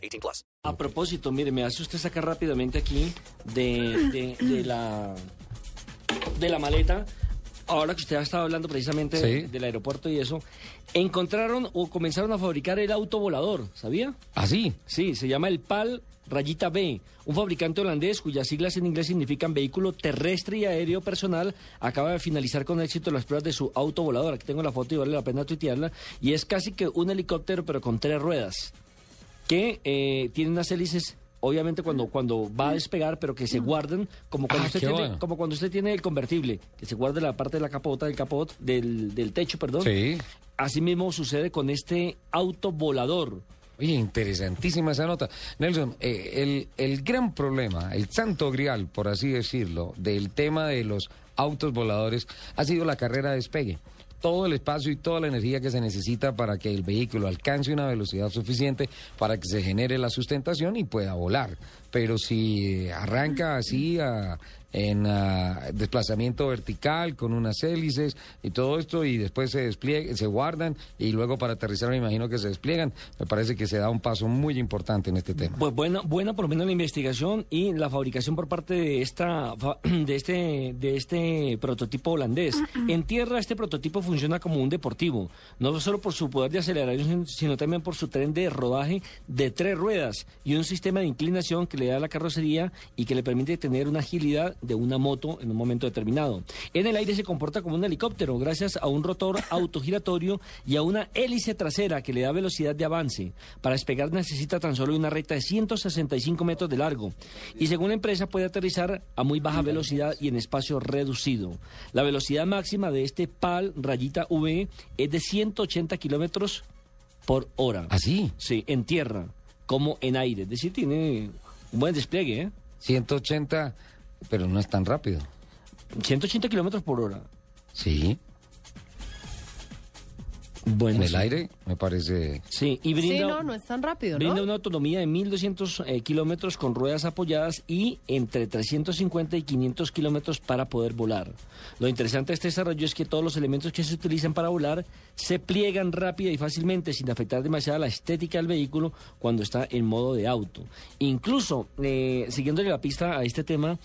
18 plus. A propósito, mire, me hace usted sacar rápidamente aquí de, de, de la de la maleta. Ahora que usted ha estado hablando precisamente Sí. del aeropuerto y eso, encontraron o comenzaron a fabricar el auto volador, ¿sabía? ¿Así? Sí, se llama el PAL Rayita B, un fabricante holandés cuyas siglas en inglés significan vehículo terrestre y aéreo personal, acaba de finalizar con éxito las pruebas de su auto volador. Aquí tengo la foto y vale la pena tuitearla. Y es casi que un helicóptero, pero con tres ruedas, que eh, tiene unas hélices. Obviamente cuando, cuando va a despegar, pero que se guardan como cuando, Ah, usted tiene, bueno. como cuando usted tiene el convertible, que se guarda la parte de la capota, del capot, del, del techo, perdón. Sí. Así mismo sucede con este auto volador. Oye, interesantísima esa nota. Nelson, eh, el, el gran problema, el santo grial, por así decirlo, del tema de los autos voladores ha sido la carrera de despegue. Todo el espacio y toda la energía que se necesita para que el vehículo alcance una velocidad suficiente para que se genere la sustentación y pueda volar. Pero si arranca así a- en ah, desplazamiento vertical con unas hélices y todo esto y después se despliegan, se guardan y luego para aterrizar me imagino que se despliegan, me parece que se da un paso muy importante en este tema. Pues buena, buena por lo menos la investigación y la fabricación por parte de esta fa- de este de este prototipo holandés. En tierra este prototipo funciona como un deportivo, no solo por su poder de aceleración, sino también por su tren de rodaje de tres ruedas y un sistema de inclinación que le da a la carrocería y que le permite tener una agilidad de una moto en un momento determinado. En el aire se comporta como un helicóptero gracias a un rotor autogiratorio y a una hélice trasera que le da velocidad de avance. Para despegar necesita tan solo una recta de 165 metros de largo y según la empresa puede aterrizar a muy baja velocidad y en espacio reducido. La velocidad máxima de este PAL rayita V es de 180 kilómetros por hora. ¿Así? Sí, en tierra como en aire. Es decir, tiene un buen despliegue, ¿eh? 180, pero no es tan rápido. 180 kilómetros por hora. Sí, Bueno, en el sí. aire me parece... Sí, y brinda, Sí, no, no es tan rápido, brinda ¿no? una autonomía de 1.200 eh, kilómetros con ruedas apoyadas y entre 350 y 500 kilómetros para poder volar. Lo interesante de este desarrollo es que todos los elementos que se utilizan para volar se pliegan rápida y fácilmente sin afectar demasiado la estética del vehículo cuando está en modo de auto. Incluso, eh, siguiéndole la pista a este tema,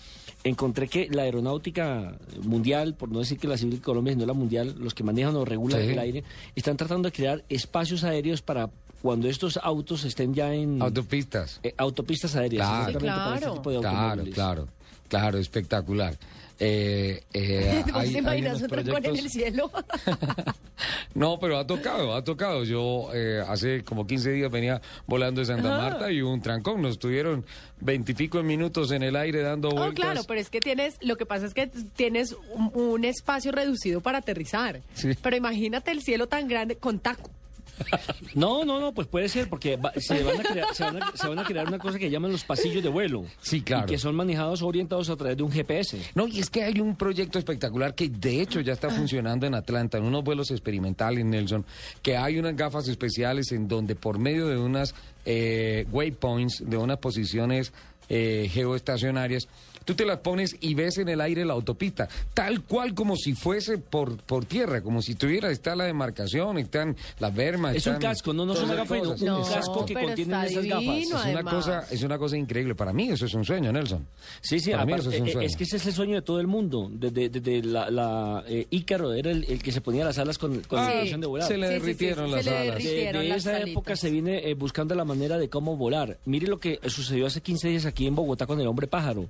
encontré que la aeronáutica mundial, por no decir que la civil de Colombia, sino la mundial, los que manejan o regulan Sí. el aire, están tratando de crear espacios aéreos para cuando estos autos estén ya en Autopistas. eh, autopistas aéreas. Claro. para este Claro. tipo de Claro, claro, claro, espectacular. Eh, eh, ¿Vos hay- te hay imaginas unos un trancón en el cielo? No, pero ha tocado, ha tocado. Yo eh, hace como 15 días venía volando de Santa Marta y hubo un trancón. Nos tuvieron veintipico minutos en el aire dando Oh, vueltas. claro, pero es que tienes, lo que pasa es que tienes un, un espacio reducido para aterrizar. Sí. Pero imagínate el cielo tan grande con taco. No, no, no, pues puede ser, porque va- se, van a crear, se, van a, se van a crear una cosa que llaman los pasillos de vuelo. Sí, claro. Y que son manejados o orientados a través de un GPS. No, y es que hay un proyecto espectacular que de hecho ya está funcionando en Atlanta, en unos vuelos experimentales, Nelson, que hay unas gafas especiales en donde por medio de unas eh, waypoints, de unas posiciones eh, geoestacionarias, tú te las pones y ves en el aire la autopista, tal cual como si fuese por, por tierra, como si tuviera, está la demarcación, están las bermas. Es un casco, no, no es todas una esas gafa, no, un No, casco que contiene esas gafas. Es una, además. cosa, es una cosa increíble. Para mí eso es un sueño, Nelson. Sí, sí, Para mí eso es un eh, sueño. es que ese es el sueño de todo el mundo. Desde, desde la, la eh, Ícaro era el, el que se ponía las alas con, con Ah, la intención de volar. se le Sí, sí, sí, derritieron sí, las se le alas. De, derritieron de las esa época se viene eh, buscando la manera de cómo volar. Mire lo que sucedió hace 15 días aquí en Bogotá con el hombre pájaro,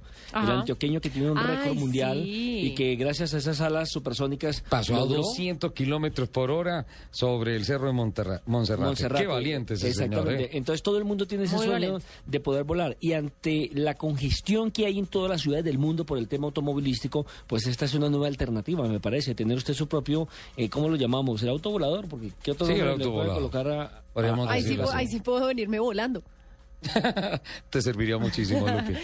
el antioqueño que tiene un Ay, récord mundial sí. y que gracias a esas alas supersónicas Pasó a logró 200 kilómetros por hora sobre el cerro de Monterra- Monserrate. Monserrate. Qué valiente ese señor. Exactamente. ¿eh? Entonces todo el mundo tiene ese Muy sueño valiente. de poder volar. Y ante la congestión que hay en todas las ciudades del mundo por el tema automovilístico, pues esta es una nueva alternativa, me parece. Tener usted su propio, eh, ¿cómo lo llamamos? El autovolador, porque ¿qué otro Sí, el nombre le puede autovolador. colocar a... Ahí sí, ahí sí puedo venirme volando. Te serviría muchísimo, Lupi.